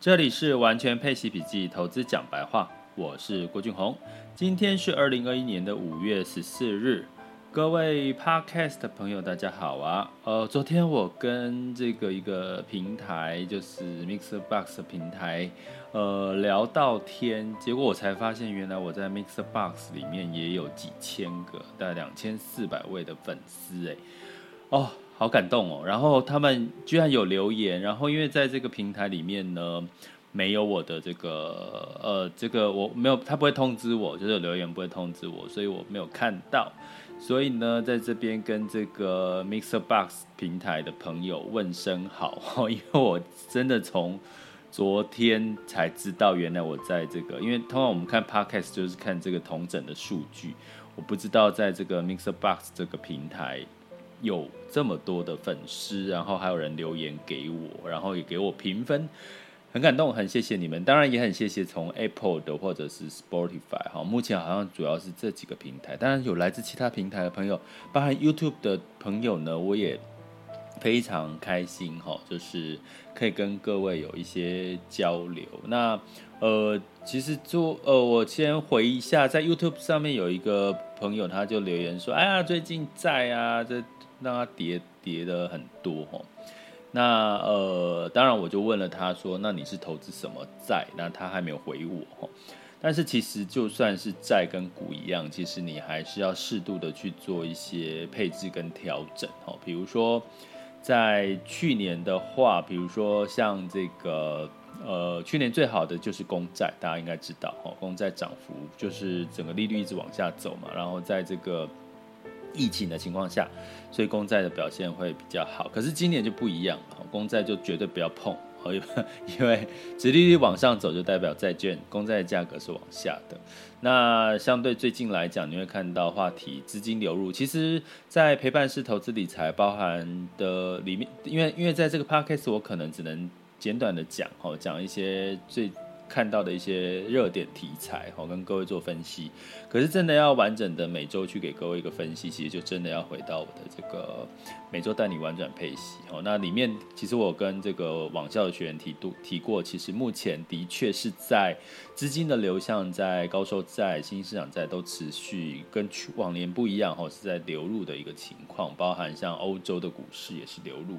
这里是完全配息笔记，投资讲白话，我是郭俊宏。今天是二零二一年的五月十四日，各位 Podcast 的朋友，大家好啊。呃，昨天我跟这个一个平台，就是 MixerBox 平台，呃，聊到天，结果我才发现，原来我在 MixerBox 里面也有几千个，大概两千四百位的粉丝，哎，哦。好感动哦，然后他们居然有留言，然后因为在这个平台里面呢，没有我的这个呃，这个我没有，他不会通知我，就是有留言不会通知我，所以我没有看到，所以呢，在这边跟这个 Mixer Box 平台的朋友问声好，因为我真的从昨天才知道，原来我在这个，因为通常我们看 Podcast 就是看这个同整的数据，我不知道在这个 Mixer Box 这个平台。有这么多的粉丝，然后还有人留言给我，然后也给我评分，很感动，很谢谢你们。当然也很谢谢从 Apple 的或者是 Spotify 哈，目前好像主要是这几个平台。当然有来自其他平台的朋友，包含 YouTube 的朋友呢，我也非常开心哈，就是可以跟各位有一些交流。那呃，其实做呃，我先回一下，在 YouTube 上面有一个朋友，他就留言说：“哎呀，最近在啊，这。”让它跌跌的很多哦，那呃，当然我就问了他说，那你是投资什么债？那他还没有回我哦。但是其实就算是债跟股一样，其实你还是要适度的去做一些配置跟调整哦。比如说在去年的话，比如说像这个呃，去年最好的就是公债，大家应该知道哦，公债涨幅就是整个利率一直往下走嘛，然后在这个。疫情的情况下，所以公债的表现会比较好。可是今年就不一样，公债就绝对不要碰，因为殖利率往上走，就代表债券公债的价格是往下的。那相对最近来讲，你会看到话题资金流入，其实，在陪伴式投资理财包含的里面，因为因为在这个 podcast 我可能只能简短的讲，哦，讲一些最。看到的一些热点题材，好跟各位做分析。可是真的要完整的每周去给各位一个分析，其实就真的要回到我的这个每周带你玩转配息。哦，那里面其实我跟这个网校的学员提度提过，其实目前的确是在资金的流向，在高收债、新兴市场债都持续跟往年不一样，哈，是在流入的一个情况，包含像欧洲的股市也是流入。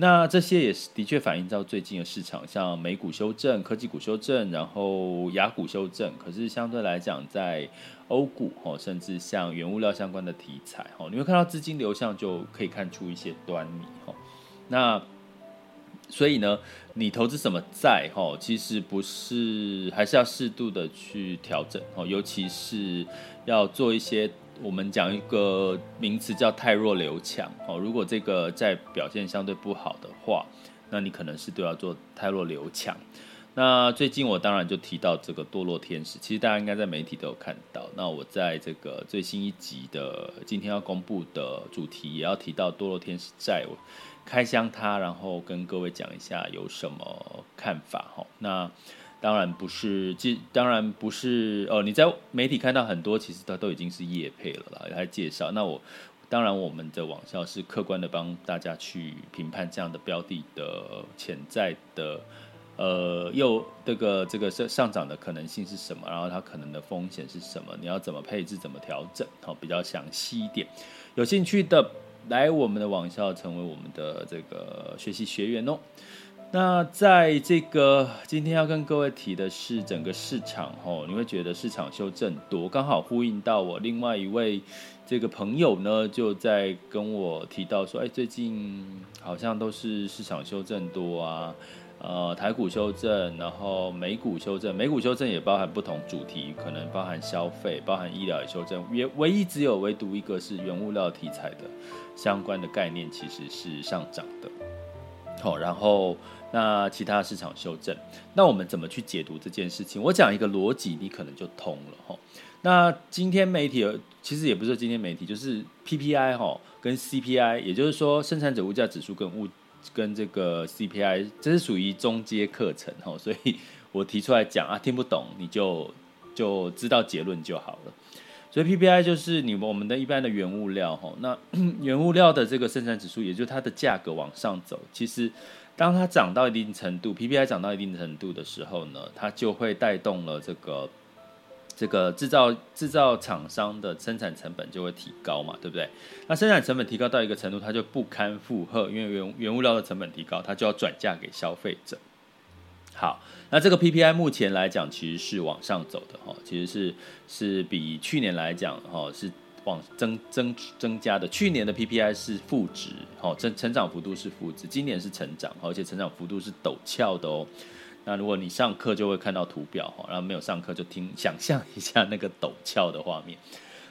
那这些也是的确反映到最近的市场，像美股修正、科技股修正。然后雅股修正，可是相对来讲，在欧股哦，甚至像原物料相关的题材哦，你会看到资金流向就可以看出一些端倪哦。那所以呢，你投资什么债哈，其实不是，还是要适度的去调整哦，尤其是要做一些我们讲一个名词叫太弱留强哦。如果这个在表现相对不好的话，那你可能是都要做太弱留强。那最近我当然就提到这个堕落天使，其实大家应该在媒体都有看到。那我在这个最新一集的今天要公布的主题，也要提到堕落天使债，我开箱它，然后跟各位讲一下有什么看法哈。那当然不是，即当然不是哦。你在媒体看到很多，其实它都已经是业配了啦，来介绍。那我当然我们的网校是客观的帮大家去评判这样的标的的潜在的。呃，又这个这个上上涨的可能性是什么？然后它可能的风险是什么？你要怎么配置？怎么调整？好，比较详细一点。有兴趣的来我们的网校，成为我们的这个学习学员哦。那在这个今天要跟各位提的是整个市场哦，你会觉得市场修正多，刚好呼应到我另外一位这个朋友呢，就在跟我提到说，哎，最近好像都是市场修正多啊。呃，台股修正，然后美股修正，美股修正也包含不同主题，可能包含消费，包含医疗也修正，也唯一只有唯独一个是原物料题材的相关的概念，其实是上涨的。好，然后那其他市场修正，那我们怎么去解读这件事情？我讲一个逻辑，你可能就通了哈。那今天媒体其实也不是今天媒体，就是 PPI 哈跟 CPI，也就是说生产者物价指数跟物跟这个 CPI，这是属于中阶课程哈，所以我提出来讲啊，听不懂你就就知道结论就好了。所以 PPI 就是你我们的一般的原物料哈，那 原物料的这个生产指数，也就是它的价格往上走，其实当它涨到一定程度，PPI 涨到一定程度的时候呢，它就会带动了这个。这个制造制造厂商的生产成本就会提高嘛，对不对？那生产成本提高到一个程度，它就不堪负荷，因为原原物料的成本提高，它就要转嫁给消费者。好，那这个 PPI 目前来讲其实是往上走的哈，其实是是比去年来讲哈是往增增增加的。去年的 PPI 是负值，哈，成成长幅度是负值，今年是成长，而且成长幅度是陡峭的哦。那如果你上课就会看到图表哈，然后没有上课就听想象一下那个陡峭的画面。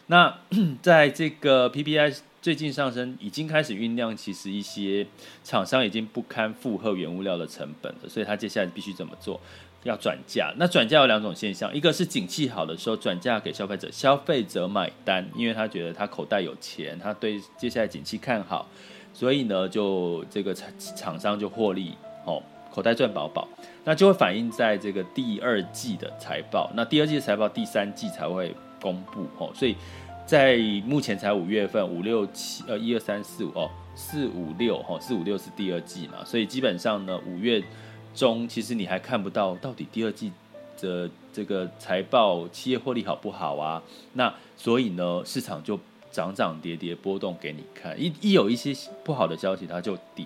那在这个 PPI 最近上升，已经开始酝酿，其实一些厂商已经不堪负荷原物料的成本了，所以他接下来必须怎么做？要转价。那转价有两种现象，一个是景气好的时候转嫁给消费者，消费者买单，因为他觉得他口袋有钱，他对接下来景气看好，所以呢就这个厂厂商就获利哦。口袋赚饱饱，那就会反映在这个第二季的财报。那第二季的财报，第三季才会公布哦。所以在目前才五月份，五六七呃一二三四五哦，四五六哈，四五六是第二季嘛。所以基本上呢，五月中其实你还看不到到底第二季的这个财报企业获利好不好啊？那所以呢，市场就涨涨跌跌波动给你看。一一有一些不好的消息，它就跌。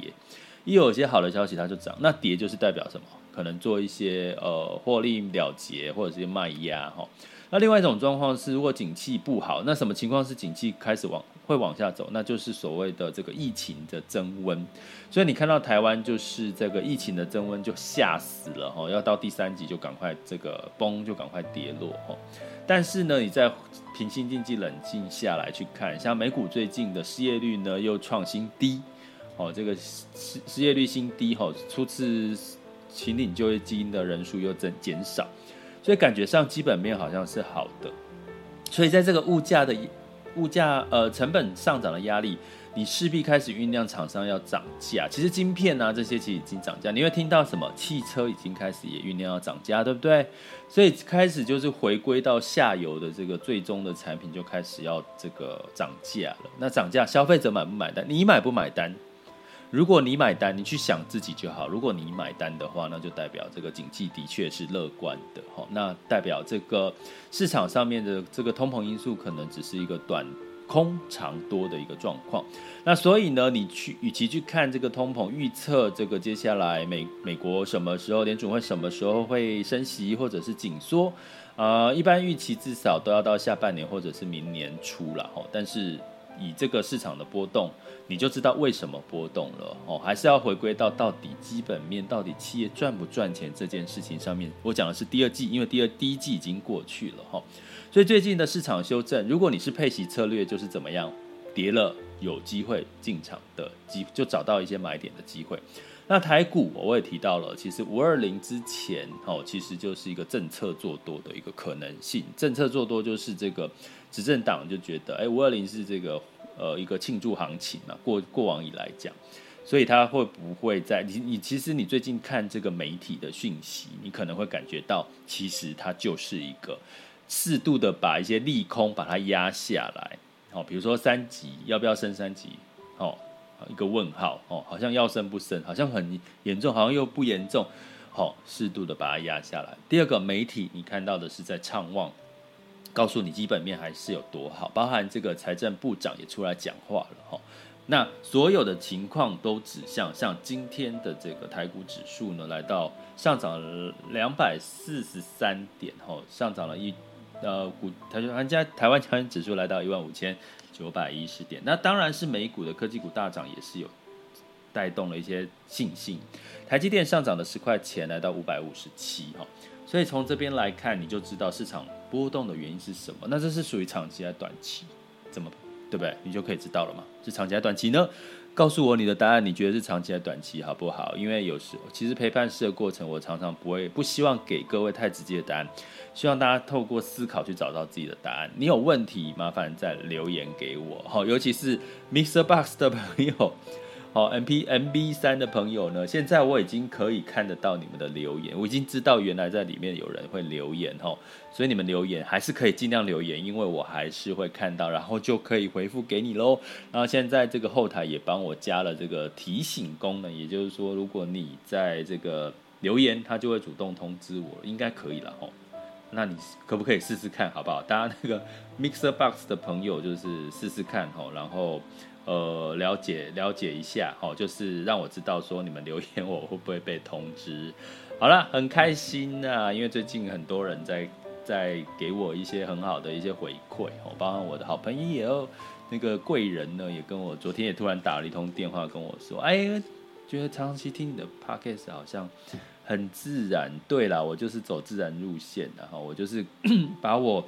一有一些好的消息，它就涨。那跌就是代表什么？可能做一些呃获利了结或者是卖压哈。那另外一种状况是，如果景气不好，那什么情况是景气开始往会往下走？那就是所谓的这个疫情的增温。所以你看到台湾就是这个疫情的增温就吓死了哈，要到第三级就赶快这个崩就赶快跌落哈。但是呢，你在平心静气冷静下来去看，像美股最近的失业率呢又创新低。哦，这个失失业率新低，哈，初次请领就业基金的人数又增减少，所以感觉上基本面好像是好的。所以在这个物价的物价呃成本上涨的压力，你势必开始酝酿厂商要涨价。其实晶片啊这些其实已经涨价，你会听到什么汽车已经开始也酝酿要涨价，对不对？所以开始就是回归到下游的这个最终的产品就开始要这个涨价了。那涨价，消费者买不买单？你买不买单？如果你买单，你去想自己就好。如果你买单的话，那就代表这个景气的确是乐观的哈。那代表这个市场上面的这个通膨因素可能只是一个短空长多的一个状况。那所以呢，你去与其去看这个通膨预测，这个接下来美美国什么时候联准会什么时候会升息或者是紧缩啊、呃，一般预期至少都要到下半年或者是明年初了哈。但是以这个市场的波动，你就知道为什么波动了哦，还是要回归到到底基本面，到底企业赚不赚钱这件事情上面。我讲的是第二季，因为第二第一季已经过去了哈，所以最近的市场修正，如果你是配息策略，就是怎么样跌了有机会进场的机，就找到一些买点的机会。那台股我也提到了，其实五二零之前哦，其实就是一个政策做多的一个可能性。政策做多就是这个执政党就觉得，哎，五二零是这个。呃，一个庆祝行情嘛，过过往以来讲，所以他会不会在你你其实你最近看这个媒体的讯息，你可能会感觉到，其实它就是一个适度的把一些利空把它压下来，哦，比如说三级要不要升三级，哦，一个问号，哦，好像要升不升，好像很严重，好像又不严重，好，适度的把它压下来。第二个媒体，你看到的是在畅望。告诉你基本面还是有多好，包含这个财政部长也出来讲话了哈。那所有的情况都指向，像今天的这个台股指数呢，来到上涨了两百四十三点哈，上涨了一呃股，台湾台湾加权指数来到一万五千九百一十点。那当然是美股的科技股大涨，也是有带动了一些信心。台积电上涨了十块钱，来到五百五十七哈。所以从这边来看，你就知道市场波动的原因是什么。那这是属于长期还是短期？怎么对不对？你就可以知道了嘛。是长期还是短期呢？告诉我你的答案，你觉得是长期还是短期，好不好？因为有时其实陪伴式的过程，我常常不会不希望给各位太直接的答案，希望大家透过思考去找到自己的答案。你有问题，麻烦再留言给我，好，尤其是 Mr. Box 的朋友。好，M P M B 三的朋友呢？现在我已经可以看得到你们的留言，我已经知道原来在里面有人会留言哦，所以你们留言还是可以尽量留言，因为我还是会看到，然后就可以回复给你喽。然后现在这个后台也帮我加了这个提醒功能，也就是说，如果你在这个留言，它就会主动通知我，应该可以了哈。那你可不可以试试看，好不好？大家那个 Mixer Box 的朋友就是试试看哈，然后。呃，了解了解一下，哦，就是让我知道说你们留言我会不会被通知。好了，很开心啊，因为最近很多人在在给我一些很好的一些回馈，哦，包括我的好朋友那个贵人呢，也跟我昨天也突然打了一通电话跟我说，哎，觉得长期听你的 podcast 好像很自然。对啦，我就是走自然路线的哈，我就是 把我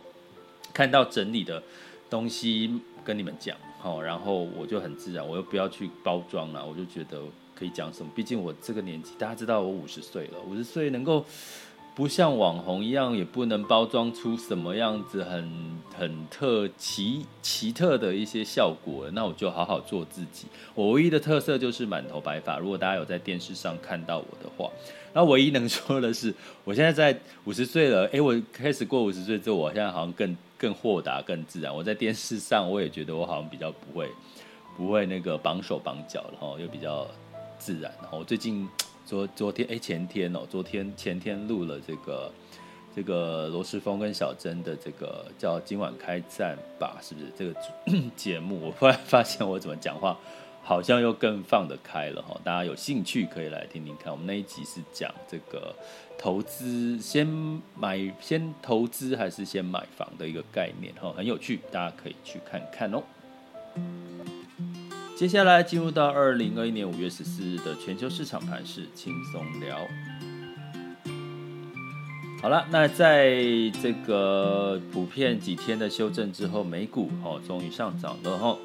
看到整理的东西跟你们讲。好，然后我就很自然，我又不要去包装了，我就觉得可以讲什么。毕竟我这个年纪，大家知道我五十岁了，五十岁能够不像网红一样，也不能包装出什么样子很很特奇奇特的一些效果。那我就好好做自己。我唯一的特色就是满头白发。如果大家有在电视上看到我的话，那唯一能说的是，我现在在五十岁了。诶，我开始过五十岁之后，我现在好像更。更豁达、更自然。我在电视上，我也觉得我好像比较不会，不会那个绑手绑脚，然后又比较自然。然后我最近昨昨天哎前天哦，昨天前天录了这个这个罗世峰跟小珍的这个叫今晚开战吧，是不是这个 节目？我忽然发现我怎么讲话。好像又更放得开了哈，大家有兴趣可以来听听看。我们那一集是讲这个投资，先买先投资还是先买房的一个概念哈，很有趣，大家可以去看看哦。接下来进入到二零二一年五月十四日的全球市场盘势轻松聊。好了，那在这个普遍几天的修正之后，美股哦终于上涨了哈。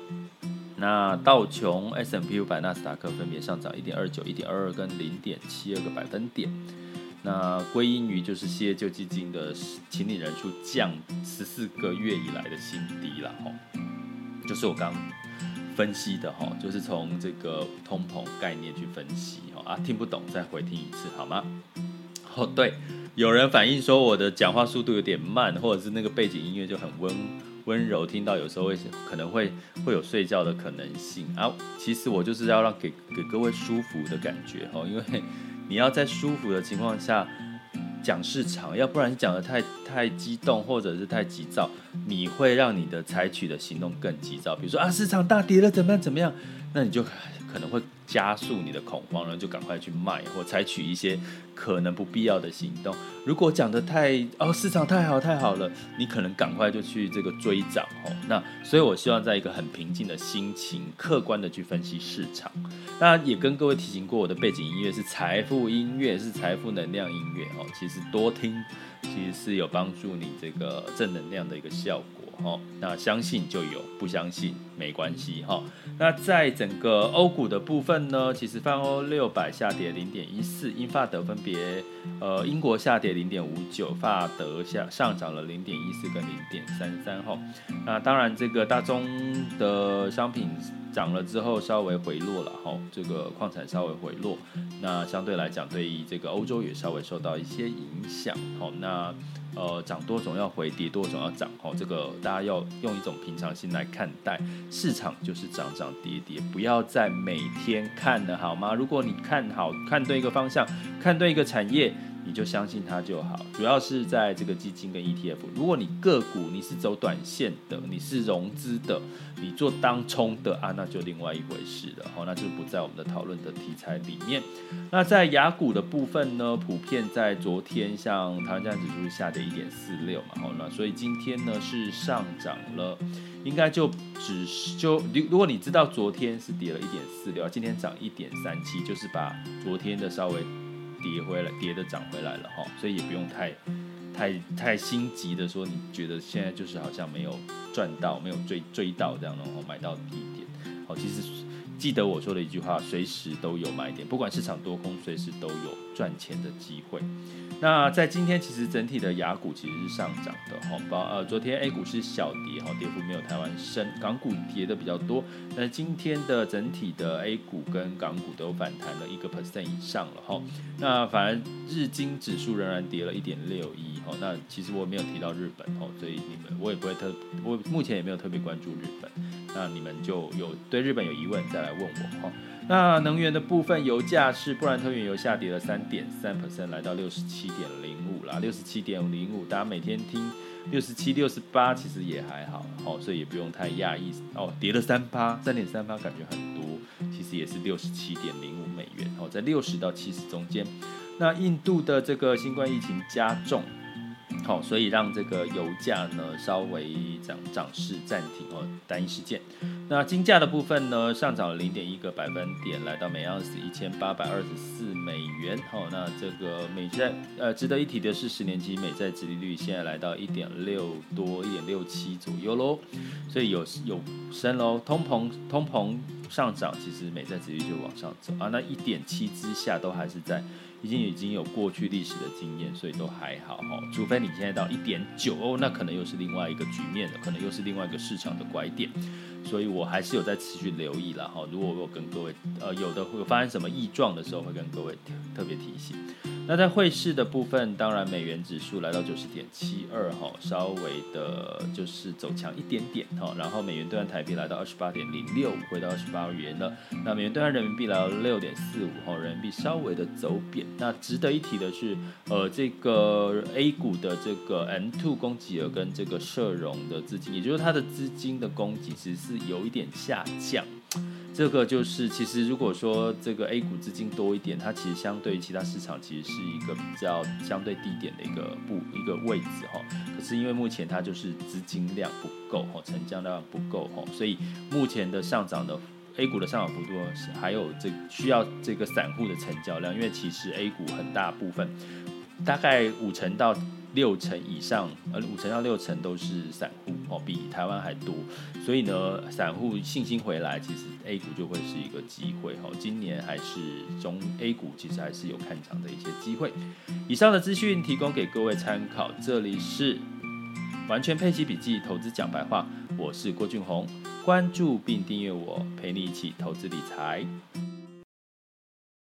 那道琼、s m p 五百、纳斯达克分别上涨一点二九、一点二二跟零点七二个百分点。那归因于就是失业救济金的请领人数降十四个月以来的新低了哈，就是我刚分析的哈，就是从这个通膨概念去分析哈啊，听不懂再回听一次好吗？哦对，有人反映说我的讲话速度有点慢，或者是那个背景音乐就很温。温柔听到有时候会可能会会有睡觉的可能性啊，其实我就是要让给给各位舒服的感觉哦，因为 你要在舒服的情况下讲市场，要不然讲的太太激动或者是太急躁，你会让你的采取的行动更急躁。比如说啊，市场大跌了，怎么样怎么样，那你就可能会。加速你的恐慌，然后就赶快去卖或采取一些可能不必要的行动。如果讲得太哦，市场太好太好了，你可能赶快就去这个追涨哦。那所以我希望在一个很平静的心情，客观的去分析市场。那也跟各位提醒过，我的背景音乐是财富音乐，是财富能量音乐哦。其实多听其实是有帮助你这个正能量的一个效果。哦，那相信就有，不相信没关系哈。那在整个欧股的部分呢，其实泛欧六百下跌零点一四，英法德分别，呃，英国下跌零点五九，法德下上涨了零点一四跟零点三三哈。那当然，这个大宗的商品涨了之后稍微回落了哈，这个矿产稍微回落，那相对来讲，对于这个欧洲也稍微受到一些影响。好，那。呃，涨多总要回，跌多总要涨，哦，这个大家要用一种平常心来看待市场，就是涨涨跌跌，不要再每天看了，好吗？如果你看好，看对一个方向，看对一个产业。你就相信它就好，主要是在这个基金跟 ETF。如果你个股你是走短线的，你是融资的，你做当冲的啊，那就另外一回事了。好，那就不在我们的讨论的题材里面。那在雅股的部分呢，普遍在昨天，像台湾加权指数下跌一点四六嘛，好，那所以今天呢是上涨了，应该就只是就如如果你知道昨天是跌了一点四六，今天涨一点三七，就是把昨天的稍微。跌回来，跌的涨回来了哈，所以也不用太、太、太心急的说，你觉得现在就是好像没有赚到，没有追追到这样的哦，买到低点。好，其实记得我说的一句话，随时都有买点，不管市场多空，随时都有赚钱的机会。那在今天，其实整体的雅股其实是上涨的，哈，包呃，昨天 A 股是小跌，哈，跌幅没有台湾深，港股跌的比较多，但今天的整体的 A 股跟港股都反弹了一个 percent 以上了，哈，那反而日经指数仍然跌了一点六一，哈，那其实我没有提到日本，哈，所以你们我也不会特，我目前也没有特别关注日本，那你们就有对日本有疑问再来问我，哈。那能源的部分，油价是布兰特原油下跌了三点三 percent，来到六十七点零五啦，六十七点零五。大家每天听六十七、六十八，其实也还好，哦，所以也不用太讶异哦。跌了三八，三点三八，感觉很多，其实也是六十七点零五美元，哦，在六十到七十中间。那印度的这个新冠疫情加重。好，所以让这个油价呢稍微涨涨势暂停哦，单一事件。那金价的部分呢上涨了零点一个百分点，来到每盎司一千八百二十四美元。好，那这个美债呃值得一提的是，十年期美债殖利率现在来到一点六多一点六七左右喽，所以有有升喽，通膨通膨上涨，其实美债殖利率就往上走啊。那一点七之下都还是在。已经已经有过去历史的经验，所以都还好哈。除非你现在到一点九哦，那可能又是另外一个局面了，可能又是另外一个市场的拐点。所以我还是有在持续留意了哈。如果我跟各位呃有的会发生什么异状的时候，会跟各位特别提醒。那在汇市的部分，当然美元指数来到九十点七二哈，稍微的就是走强一点点哈。然后美元兑换台币来到二十八点零六，回到二十八元了。那美元兑换人民币来到六点四五哈，人民币稍微的走贬。那值得一提的是，呃，这个 A 股的这个 M2 供给额跟这个社融的资金，也就是它的资金的供给，是是有一点下降。这个就是，其实如果说这个 A 股资金多一点，它其实相对于其他市场，其实是一个比较相对低点的一个不一个位置哈。可是因为目前它就是资金量不够哈，成交量不够哈，所以目前的上涨的 A 股的上涨幅度是还有这需要这个散户的成交量，因为其实 A 股很大部分，大概五成到。六成以上，呃，五成到六成都是散户哦，比台湾还多。所以呢，散户信心回来，其实 A 股就会是一个机会哦。今年还是中 A 股，其实还是有看涨的一些机会。以上的资讯提供给各位参考。这里是完全配齐笔记投资讲白话，我是郭俊宏，关注并订阅我，陪你一起投资理财。